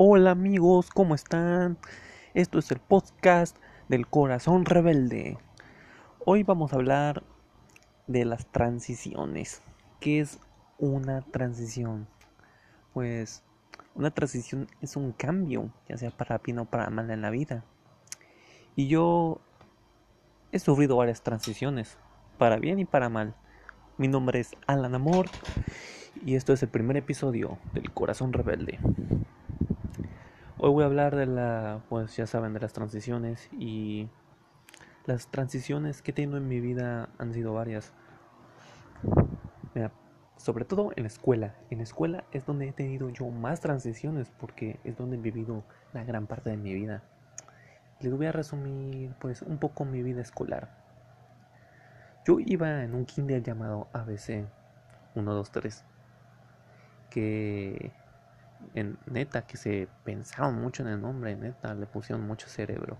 Hola amigos, ¿cómo están? Esto es el podcast del corazón rebelde. Hoy vamos a hablar de las transiciones. ¿Qué es una transición? Pues una transición es un cambio, ya sea para bien o para mal en la vida. Y yo he sufrido varias transiciones, para bien y para mal. Mi nombre es Alan Amor y esto es el primer episodio del Corazón Rebelde. Hoy voy a hablar de la, pues ya saben, de las transiciones y las transiciones que he tenido en mi vida han sido varias. Mira, sobre todo en la escuela. En la escuela es donde he tenido yo más transiciones porque es donde he vivido la gran parte de mi vida. Les voy a resumir pues un poco mi vida escolar. Yo iba en un kinder llamado ABC 123 que en, neta que se pensaron mucho en el nombre, neta, le pusieron mucho cerebro.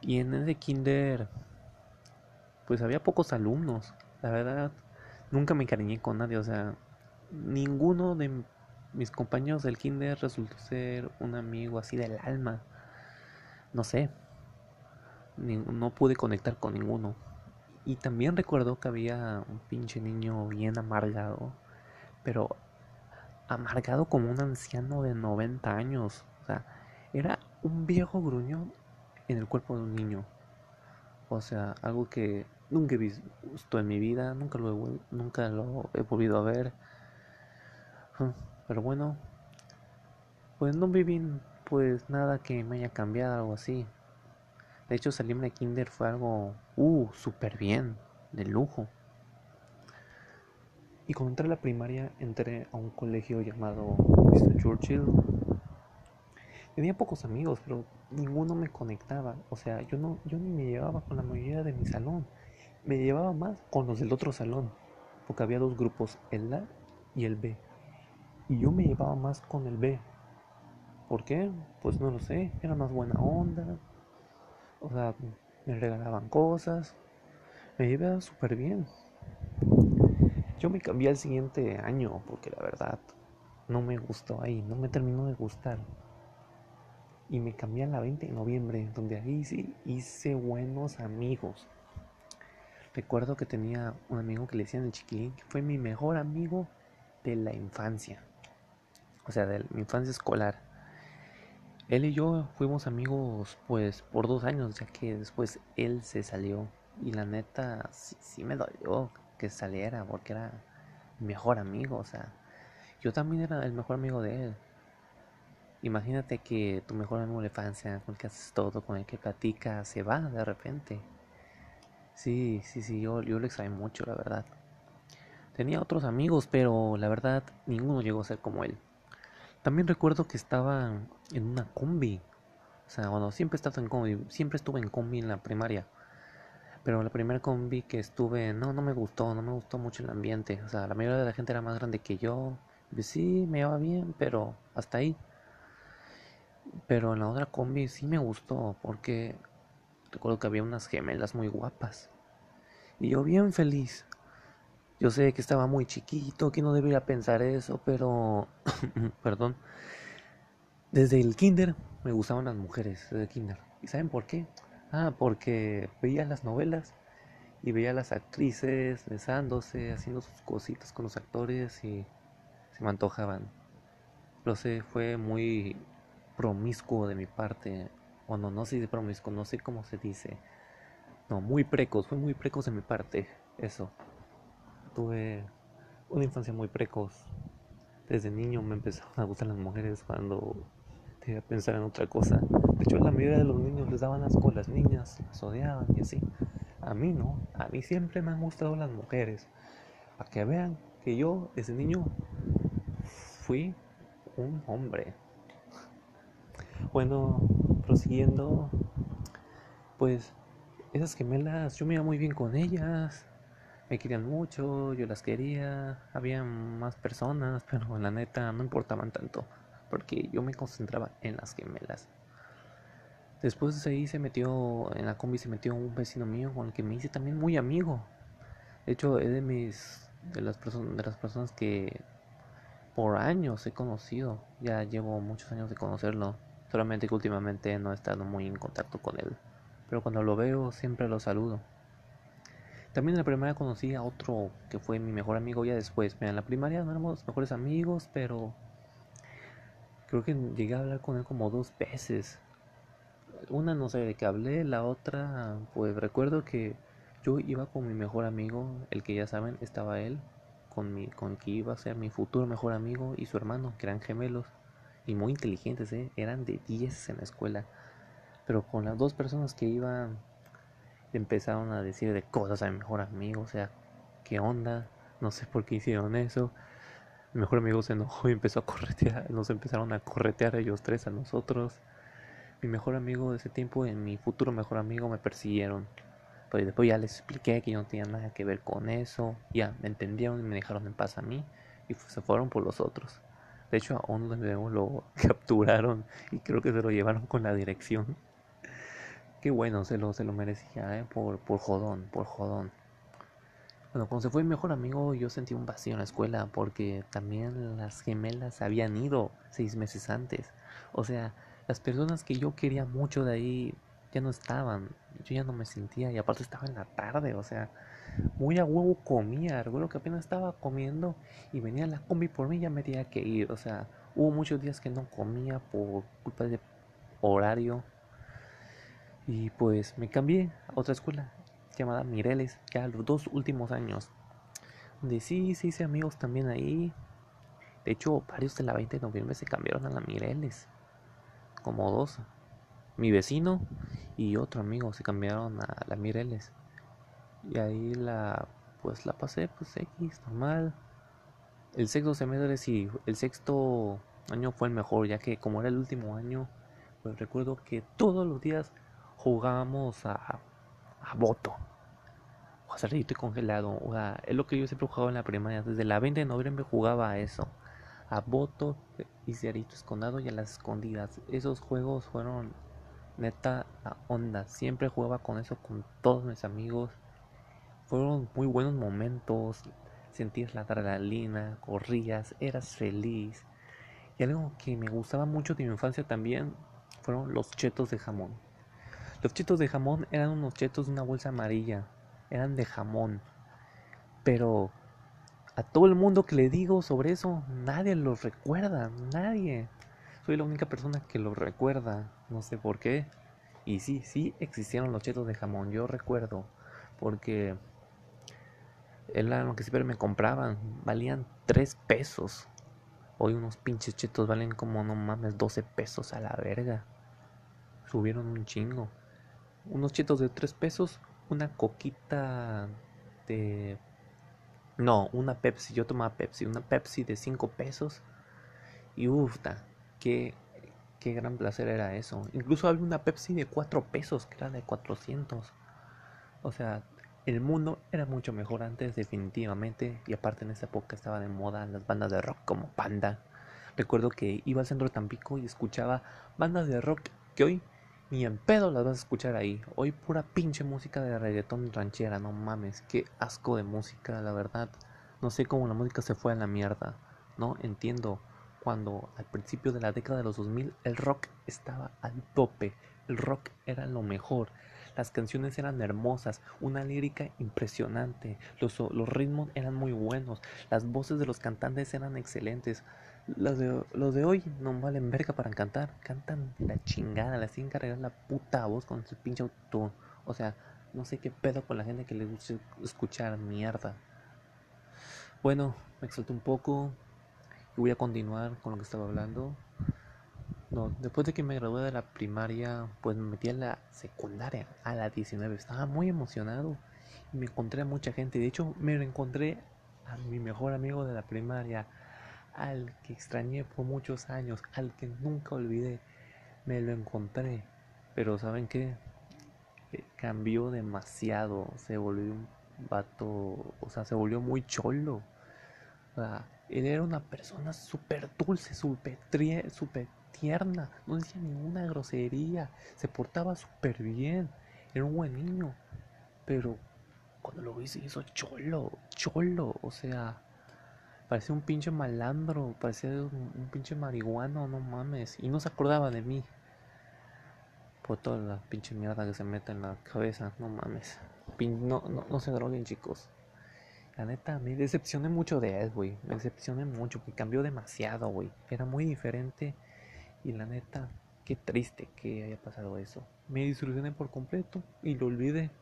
Y en ese kinder, pues había pocos alumnos, la verdad, nunca me encariñé con nadie, o sea, ninguno de mis compañeros del kinder resultó ser un amigo así del alma, no sé, no pude conectar con ninguno. Y también recuerdo que había un pinche niño bien amargado, pero amargado como un anciano de 90 años. O sea, era un viejo gruñón en el cuerpo de un niño. O sea, algo que nunca he visto en mi vida, nunca lo he, nunca lo he volvido a ver. Pero bueno, pues no viví pues nada que me haya cambiado, algo así. De hecho, salirme de kinder fue algo, uh, súper bien, de lujo. Y cuando entré a la primaria, entré a un colegio llamado Mr. Churchill. Tenía pocos amigos, pero ninguno me conectaba. O sea, yo no, yo ni me llevaba con la mayoría de mi salón. Me llevaba más con los del otro salón. Porque había dos grupos, el A y el B. Y yo me llevaba más con el B. ¿Por qué? Pues no lo sé. Era más buena onda. O sea, me regalaban cosas. Me llevaba súper bien. Yo me cambié al siguiente año porque la verdad no me gustó ahí, no me terminó de gustar. Y me cambié a la 20 de noviembre, donde ahí sí hice buenos amigos. Recuerdo que tenía un amigo que le decían el chiquilín, que fue mi mejor amigo de la infancia. O sea, de mi infancia escolar. Él y yo fuimos amigos pues por dos años, ya que después él se salió. Y la neta sí, sí me dolió que saliera porque era mi mejor amigo, o sea, yo también era el mejor amigo de él. Imagínate que tu mejor amigo de infancia, con el que haces todo, con el que platicas, se va de repente. Sí, sí, sí, yo, yo lo extrañé mucho, la verdad. Tenía otros amigos, pero la verdad ninguno llegó a ser como él. También recuerdo que estaba en una combi. O sea, bueno, siempre he estado en combi, siempre estuve en combi en la primaria. Pero la primera combi que estuve, no, no me gustó, no me gustó mucho el ambiente. O sea, la mayoría de la gente era más grande que yo. Pues sí, me iba bien, pero hasta ahí. Pero en la otra combi sí me gustó, porque recuerdo que había unas gemelas muy guapas. Y yo bien feliz. Yo sé que estaba muy chiquito, que no debería pensar eso, pero... Perdón. Desde el kinder me gustaban las mujeres, desde el kinder. ¿Y saben por qué? Ah, porque veía las novelas y veía a las actrices besándose, haciendo sus cositas con los actores y se me antojaban. Lo sé, fue muy promiscuo de mi parte. O no, no sé si promiscuo, no sé cómo se dice. No, muy precoz, fue muy precoz de mi parte. Eso. Tuve una infancia muy precoz. Desde niño me empezaron a gustar las mujeres cuando a pensar en otra cosa. De hecho, la mayoría de los niños les daban asco a las niñas, las odiaban y así. A mí no, a mí siempre me han gustado las mujeres. Para que vean que yo, desde niño, fui un hombre. Bueno, prosiguiendo, pues esas gemelas, yo me iba muy bien con ellas. Me querían mucho, yo las quería. Había más personas, pero la neta no importaban tanto porque yo me concentraba en las gemelas. Después de ahí se metió, en la combi se metió un vecino mío con el que me hice también muy amigo. De hecho, es de mis, de las de las personas que, por años he conocido. Ya llevo muchos años de conocerlo. Solamente que últimamente no he estado muy en contacto con él. Pero cuando lo veo siempre lo saludo. También en la primaria conocí a otro que fue mi mejor amigo ya después. en la primaria no éramos mejores amigos, pero creo que llegué a hablar con él como dos veces. Una no sé de qué hablé, la otra pues recuerdo que yo iba con mi mejor amigo, el que ya saben, estaba él, con, mi, con que iba a ser mi futuro mejor amigo y su hermano, que eran gemelos y muy inteligentes, ¿eh? eran de 10 en la escuela. Pero con las dos personas que iban, empezaron a decir de cosas a mi mejor amigo, o sea, ¿qué onda? No sé por qué hicieron eso. Mi mejor amigo se enojó y empezó a corretear, nos empezaron a corretear ellos tres a nosotros. Mi mejor amigo de ese tiempo y mi futuro mejor amigo me persiguieron. Pero después ya les expliqué que yo no tenía nada que ver con eso. Ya me entendieron y me dejaron en paz a mí. Y se fueron por los otros. De hecho, a uno de lo capturaron y creo que se lo llevaron con la dirección. Qué bueno, se lo, se lo merecía, ¿eh? Por, por jodón, por jodón. Bueno, cuando se fue mi mejor amigo, yo sentí un vacío en la escuela porque también las gemelas habían ido seis meses antes. O sea, las personas que yo quería mucho de ahí ya no estaban. Yo ya no me sentía y aparte estaba en la tarde, o sea, muy a huevo comía. Recuerdo que apenas estaba comiendo y venía la combi por mí y ya me tenía que ir. O sea, hubo muchos días que no comía por culpa de horario. Y pues me cambié a otra escuela llamada Mireles, ya los dos últimos años. Donde sí, sí hice amigos también ahí. De hecho, varios de la 20 de noviembre se cambiaron a la Mireles. Como dos mi vecino y otro amigo se cambiaron a la Mireles. Y ahí la pues la pasé pues X normal. El sexto semestre sí, el sexto año fue el mejor, ya que como era el último año, pues recuerdo que todos los días jugábamos a, a voto. O a cerrito congelado. O sea, es lo que yo siempre jugaba en la primaria. Desde la 20 de noviembre jugaba a eso. A voto y cerrito escondado y a las escondidas. Esos juegos fueron neta la onda. Siempre jugaba con eso con todos mis amigos. Fueron muy buenos momentos. Sentías la adrenalina, corrías, eras feliz. Y algo que me gustaba mucho de mi infancia también fueron los chetos de jamón. Los chetos de jamón eran unos chetos de una bolsa amarilla. Eran de jamón. Pero a todo el mundo que le digo sobre eso, nadie los recuerda. Nadie. Soy la única persona que lo recuerda, no sé por qué. Y sí, sí existieron los chetos de jamón, yo recuerdo, porque era lo que siempre me compraban, valían 3 pesos. Hoy unos pinches chetos valen como no mames 12 pesos a la verga. Subieron un chingo. Unos chetos de 3 pesos, una coquita de... No, una Pepsi, yo tomaba Pepsi, una Pepsi de 5 pesos. Y uff, qué, qué gran placer era eso. Incluso había una Pepsi de 4 pesos, que era de 400. O sea, el mundo era mucho mejor antes, definitivamente. Y aparte en esa época estaba de moda las bandas de rock como Panda. Recuerdo que iba al centro de Tampico y escuchaba bandas de rock que hoy ni en pedo las vas a escuchar ahí. Hoy pura pinche música de reggaetón ranchera, no mames. Qué asco de música, la verdad. No sé cómo la música se fue a la mierda. No entiendo cuando al principio de la década de los 2000 el rock estaba al tope, el rock era lo mejor, las canciones eran hermosas, una lírica impresionante, los, los ritmos eran muy buenos, las voces de los cantantes eran excelentes. Los de, los de hoy no valen verga para cantar, cantan la chingada, les tienen cargar la puta voz con su pinche auto. O sea, no sé qué pedo con la gente que le gusta escuchar mierda. Bueno, me exalté un poco, y voy a continuar con lo que estaba hablando. No, después de que me gradué de la primaria, pues me metí a la secundaria, a la 19. Estaba muy emocionado y me encontré a mucha gente. De hecho, me encontré a mi mejor amigo de la primaria, al que extrañé por muchos años, al que nunca olvidé. Me lo encontré, pero ¿saben qué? Eh, cambió demasiado, se volvió un vato, o sea, se volvió muy cholo. Él era una persona súper dulce, súper super tierna, no decía ninguna grosería, se portaba súper bien, era un buen niño. Pero cuando lo vi se hizo cholo, cholo, o sea, Parecía un pinche malandro, parecía un, pinche marihuano, no mames. Y no se acordaba de mí. Por toda la pinche mierda que se mete en la cabeza, no mames. no, no, no se droguen, chicos. La neta, me decepcioné mucho de él, güey. Me decepcioné mucho, porque cambió demasiado, güey. Era muy diferente. Y la neta, qué triste que haya pasado eso. Me disolucioné por completo y lo olvidé.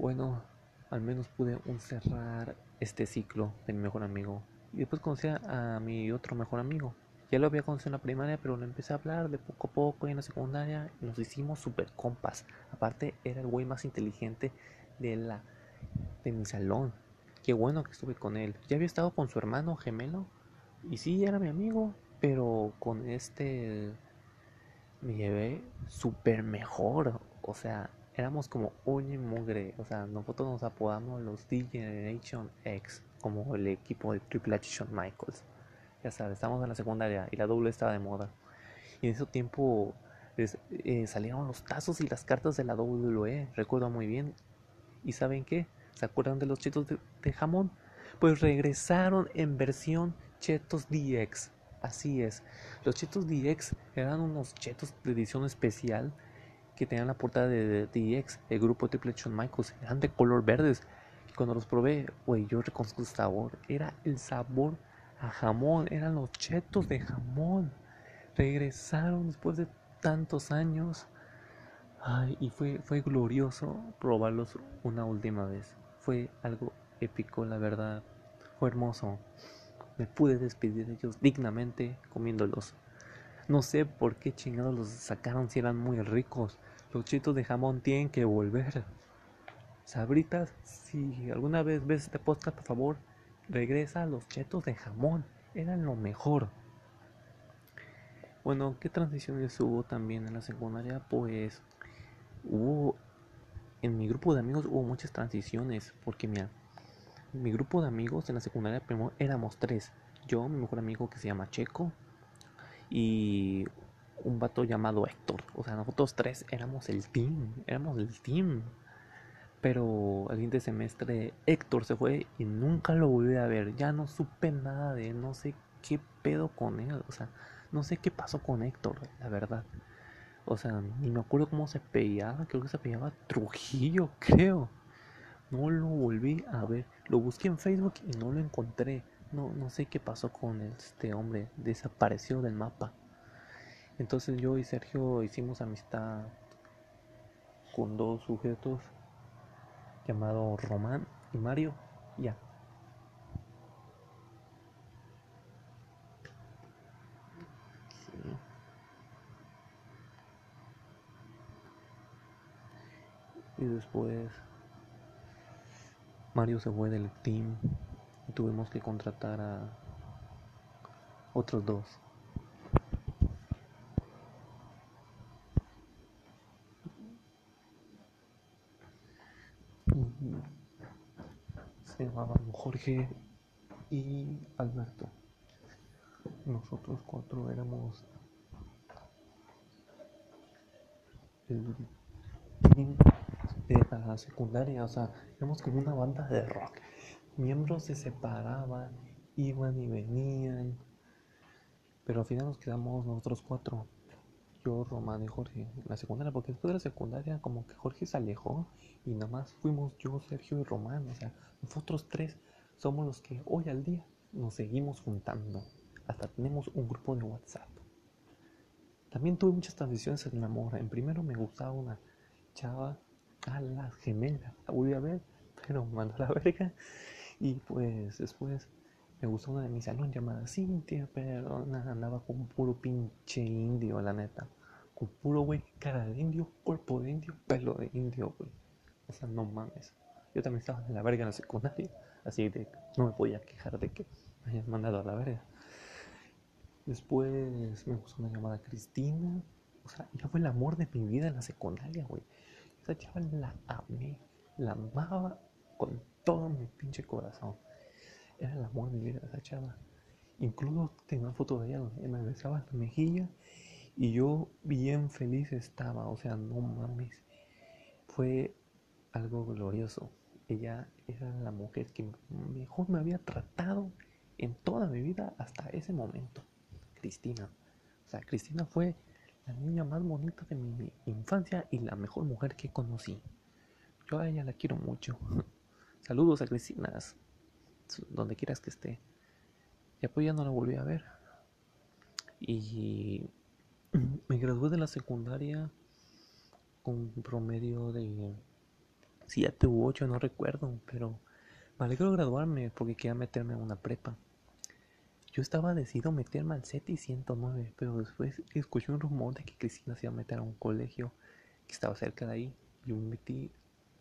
Bueno, al menos pude cerrar este ciclo de mi mejor amigo. Y después conocí a mi otro mejor amigo. Ya lo había conocido en la primaria, pero lo empecé a hablar de poco a poco y en la secundaria nos hicimos super compas. Aparte, era el güey más inteligente de la de mi salón. Qué bueno que estuve con él. Ya había estado con su hermano gemelo. Y sí, era mi amigo. Pero con este me llevé súper mejor. O sea, éramos como uña y mugre. O sea, nosotros nos apodamos los D Generation X. Como el equipo de Triple H Shawn Michaels. Ya sabes, estamos en la secundaria y la doble estaba de moda. Y en ese tiempo eh, salieron los tazos y las cartas de la WWE. Recuerdo muy bien. ¿Y saben qué? ¿Se acuerdan de los chetos de, jamón? Pues regresaron en versión chetos DX. Así es. Los chetos DX eran unos chetos de edición especial que tenían la portada de, DX, el grupo Triple Shawn Michaels. Eran de color verdes. Y cuando los probé, güey, yo reconozco el sabor. Era el sabor a jamón. Eran los chetos de jamón. Regresaron después de tantos años. Ay, y fue, fue glorioso probarlos una última vez. Fue algo épico, la verdad. Fue hermoso. Me pude despedir de ellos dignamente comiéndolos. No sé por qué chingados los sacaron si eran muy ricos. Los de jamón tienen que volver. Sabritas, si alguna vez ves este podcast, por favor, regresa a los chetos de jamón. Eran lo mejor. Bueno, ¿qué transiciones hubo también en la secundaria? Pues hubo en mi grupo de amigos hubo muchas transiciones porque mira, mi grupo de amigos en la secundaria primero éramos tres. Yo, mi mejor amigo que se llama Checo y un vato llamado Héctor. O sea, nosotros tres éramos el team, éramos el team. Pero al siguiente semestre Héctor se fue y nunca lo volví a ver. Ya no supe nada de él, no sé qué pedo con él. O sea, no sé qué pasó con Héctor, la verdad. O sea, ni me acuerdo cómo se peleaba, creo que se peleaba Trujillo, creo. No lo volví a ver. Lo busqué en Facebook y no lo encontré. No, no sé qué pasó con este hombre. Desapareció del mapa. Entonces yo y Sergio hicimos amistad con dos sujetos llamados Román y Mario. Ya, Y después Mario se fue del team y tuvimos que contratar a otros dos. Se llamaban Jorge y Alberto. Nosotros cuatro éramos el team de la secundaria, o sea, éramos como una banda de rock. Miembros se separaban, iban y venían, pero al final nos quedamos nosotros cuatro. Yo, Román y Jorge, en la secundaria, porque después de la secundaria como que Jorge se alejó y nada más fuimos yo, Sergio y Román, o sea, nosotros tres somos los que hoy al día nos seguimos juntando. Hasta tenemos un grupo de WhatsApp. También tuve muchas transiciones en mi amor. En primero me gustaba una chava a la gemela. La volví a ver, pero me mandó a la verga. Y pues después me gustó una de mis salón llamada Cintia, pero nada, andaba con puro pinche indio, la neta. Con puro güey, cara de indio, cuerpo de indio, pelo de indio, güey. O sea, no mames. Yo también estaba en la verga en la secundaria, así de no me podía quejar de que me hayan mandado a la verga. Después me gustó una llamada Cristina. O sea, ya fue el amor de mi vida en la secundaria, güey. Esa chava la amé, la amaba con todo mi pinche corazón. Era el amor de mi vida esa chava. Incluso tengo una foto de ella donde me besaba la mejilla y yo bien feliz estaba. O sea, no mames. Fue algo glorioso. Ella era la mujer que mejor me había tratado en toda mi vida hasta ese momento. Cristina. O sea, Cristina fue la niña más bonita de mi infancia y la mejor mujer que conocí. Yo a ella la quiero mucho. Saludos a Cristina, donde quieras que esté. Y pues ya no la volví a ver. Y me gradué de la secundaria con promedio de 7 u 8, no recuerdo, pero me alegro graduarme porque quería meterme en una prepa. Yo estaba decidido a meterme al CETI 109, pero después escuché un rumor de que Cristina se iba a meter a un colegio que estaba cerca de ahí. Yo me metí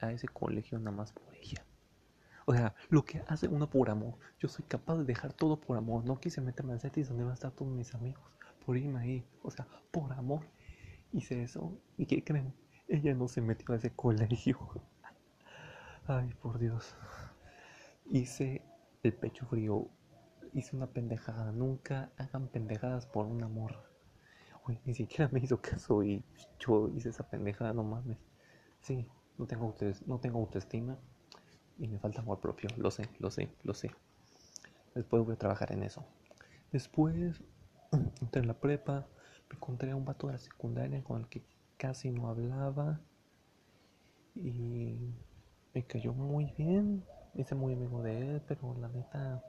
a ese colegio nada más por ella. O sea, lo que hace uno por amor. Yo soy capaz de dejar todo por amor. No quise meterme al CETI donde van a estar todos mis amigos. Por irme ahí. O sea, por amor. Hice eso. ¿Y qué creen? Ella no se metió a ese colegio. Ay, por Dios. Hice el pecho frío hice una pendejada. Nunca hagan pendejadas por un amor. Uy, ni siquiera me hizo caso y yo hice esa pendejada, no mames. Sí, no tengo, no tengo autoestima y me falta amor propio. Lo sé, lo sé, lo sé. Después voy a trabajar en eso. Después entré en la prepa, me encontré a un vato de la secundaria con el que casi no hablaba y me cayó muy bien. Hice muy amigo de él, pero la neta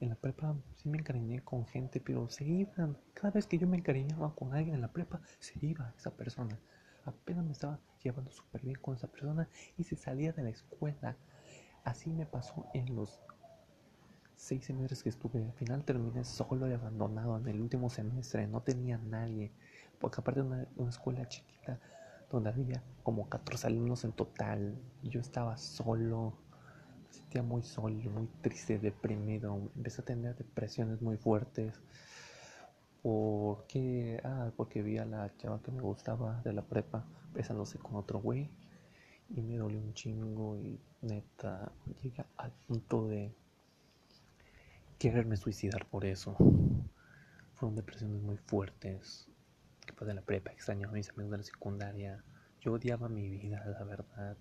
en la prepa sí me encariñé con gente, pero se iban. Cada vez que yo me encariñaba con alguien en la prepa, se iba esa persona. Apenas me estaba llevando súper bien con esa persona y se salía de la escuela. Así me pasó en los seis semestres que estuve. Al final terminé solo y abandonado en el último semestre. No tenía nadie. Porque aparte de una, una escuela chiquita donde había como 14 alumnos en total. Y yo estaba solo me sentía muy solo, muy triste, deprimido. Empecé a tener depresiones muy fuertes. Porque, ah, porque vi a la chava que me gustaba de la prepa besándose con otro güey. Y me dolió un chingo y neta llegué al punto de quererme suicidar por eso. Fueron depresiones muy fuertes. Después de la prepa extrañaba a mis amigos de la secundaria. Yo odiaba mi vida, la verdad.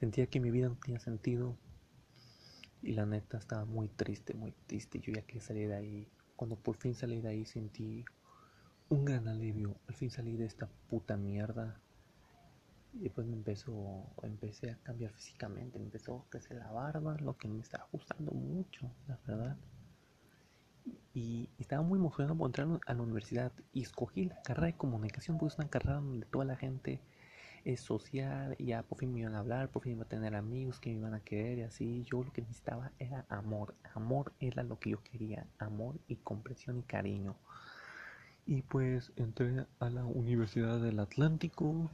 Sentía que mi vida no tenía sentido y la neta estaba muy triste, muy triste. Yo ya que salí de ahí. Cuando por fin salí de ahí sentí un gran alivio. Al fin salí de esta puta mierda. Y pues me empezó, empecé a cambiar físicamente. Me empezó a crecer la barba, lo que me estaba gustando mucho, la verdad. Y, estaba muy emocionado por entrar a la universidad. Y escogí la carrera de comunicación, porque es una carrera donde toda la gente es social y ya por fin me iban a hablar, por fin iba a tener amigos que me iban a querer y así. Yo lo que necesitaba era amor. Amor era lo que yo quería. Amor y comprensión y cariño. Y pues entré a la Universidad del Atlántico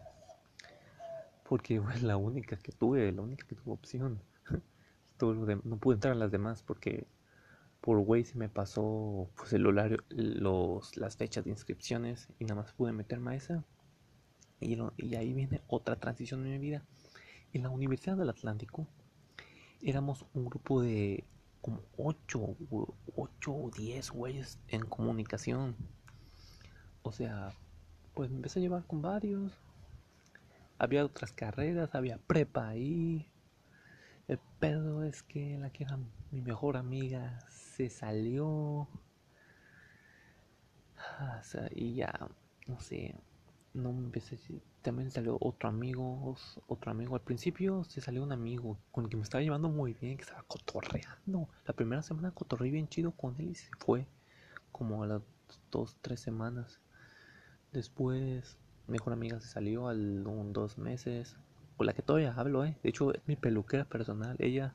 porque fue la única que tuve, la única que tuvo opción. Todo no pude entrar a las demás porque por güey se me pasó pues el horario, los, las fechas de inscripciones y nada más pude meterme a esa. Y, ahí viene otra transición en mi vida. En la Universidad del Atlántico éramos un grupo de como 8, 8 o 10 güeyes en comunicación. O sea, pues me empecé a llevar con varios. Había otras carreras, había prepa ahí. El pedo es que la que era mi mejor amiga se salió. Ah, o sea, y ya, no sé, no empecé también salió otro amigo otro amigo. Al principio se salió un amigo con el que me estaba llevando muy bien que estaba cotorreando. La primera semana cotorreé bien chido con él y se fue como a las dos tres semanas. Después mejor amiga se salió al dos meses. Con la que todavía hablo eh. De hecho es mi peluquera personal ella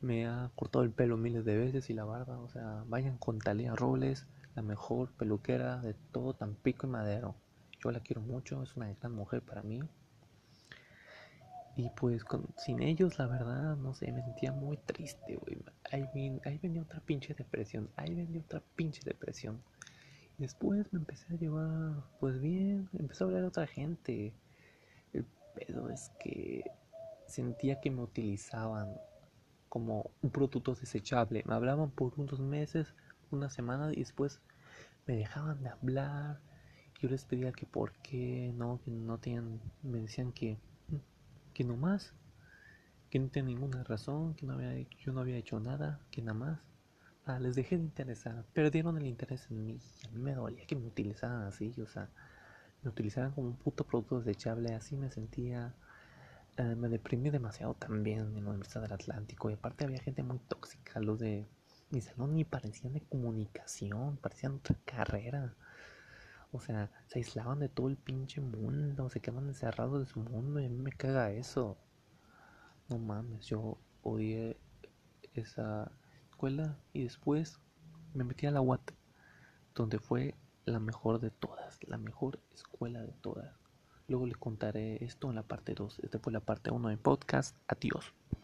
me ha cortado el pelo miles de veces y la barba o sea vayan con Talia Robles la mejor peluquera de todo Tampico y Madero yo la quiero mucho, es una gran mujer para mí. Y pues sin ellos, la verdad, no sé, me sentía muy triste, güey. Ahí, ahí venía otra pinche depresión, ahí venía otra pinche depresión. Después me empecé a llevar, pues bien, empecé a hablar a otra gente. El pedo es que sentía que me utilizaban como un producto desechable. Me hablaban por unos meses, una semana y después me dejaban de hablar yo les pedía que por qué no, que no tenían, me decían que, que no más, que no tenía ninguna razón, que yo no había hecho nada, que nada más. Ah, les dejé de interesar, perdieron el interés en mí. A mí me dolía que me utilizaran así, o sea, me utilizaran como un puto producto desechable, así me sentía. Eh, me deprimí demasiado también en la Universidad del Atlántico y aparte había gente muy tóxica, los de mi salón ni parecían de comunicación, parecían otra carrera. O sea, se aislaban de todo el pinche mundo, se quedaban encerrados de su mundo y a mí me caga eso. No mames, yo odié esa escuela y después me metí a la UAT, donde fue la mejor de todas, la mejor escuela de todas. Luego les contaré esto en la parte 2. Esta fue la parte 1 del podcast. Adiós.